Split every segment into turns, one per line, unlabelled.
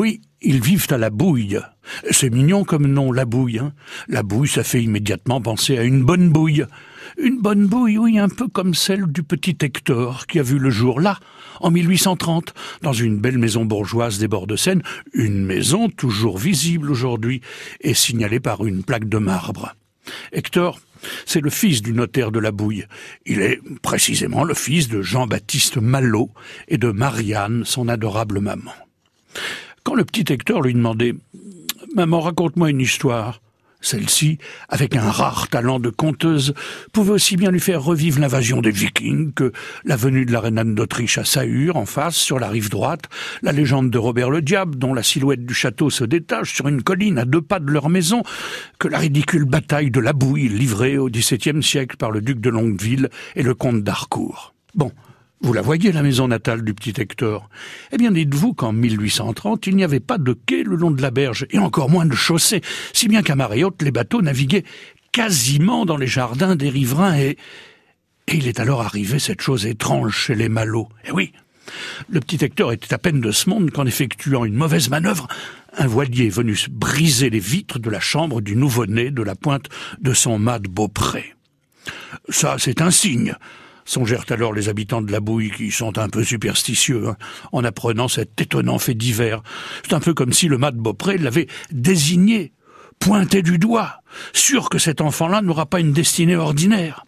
oui, ils vivent à la bouille. C'est mignon comme nom, la bouille. Hein la bouille, ça fait immédiatement penser à une bonne bouille. Une bonne bouille, oui, un peu comme celle du petit Hector, qui a vu le jour là, en 1830, dans une belle maison bourgeoise des bords de Seine, une maison toujours visible aujourd'hui et signalée par une plaque de marbre. Hector, c'est le fils du notaire de la Bouille. Il est précisément le fils de Jean-Baptiste Malot et de Marianne, son adorable maman. Le petit Hector lui demandait Maman, raconte-moi une histoire, celle-ci, avec un rare talent de conteuse, pouvait aussi bien lui faire revivre l'invasion des Vikings que la venue de la reine Anne d'Autriche à Sahur, en face, sur la rive droite, la légende de Robert le Diable, dont la silhouette du château se détache sur une colline à deux pas de leur maison, que la ridicule bataille de la Bouille livrée au XVIIe siècle par le duc de Longueville et le comte d'Harcourt. Bon, vous la voyez, la maison natale du petit Hector? Eh bien, dites-vous qu'en 1830, il n'y avait pas de quai le long de la berge, et encore moins de chaussée, si bien qu'à marée haute, les bateaux naviguaient quasiment dans les jardins des riverains, et... Et il est alors arrivé cette chose étrange chez les Malots. Eh oui, le petit Hector était à peine de ce monde qu'en effectuant une mauvaise manœuvre, un voilier est venu briser les vitres de la chambre du nouveau-né de la pointe de son mât de Beaupré. Ça, c'est un signe, Songèrent alors les habitants de la Bouille qui sont un peu superstitieux hein, en apprenant cet étonnant fait divers. C'est un peu comme si le mat de Beaupré l'avait désigné, pointé du doigt, sûr que cet enfant-là n'aura pas une destinée ordinaire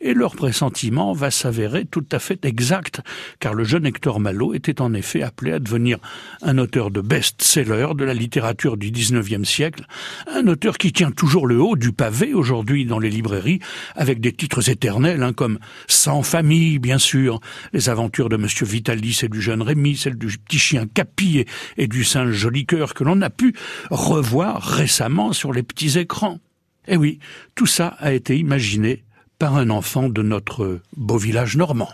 et leur pressentiment va s'avérer tout à fait exact, car le jeune Hector Malot était en effet appelé à devenir un auteur de best-seller de la littérature du XIXe siècle, un auteur qui tient toujours le haut du pavé aujourd'hui dans les librairies, avec des titres éternels, hein, comme Sans famille, bien sûr, les aventures de Monsieur Vitalis et du jeune Rémi, celle du petit chien Capi et du singe Jolicoeur que l'on a pu revoir récemment sur les petits écrans. Eh oui, tout ça a été imaginé par un enfant de notre beau village normand.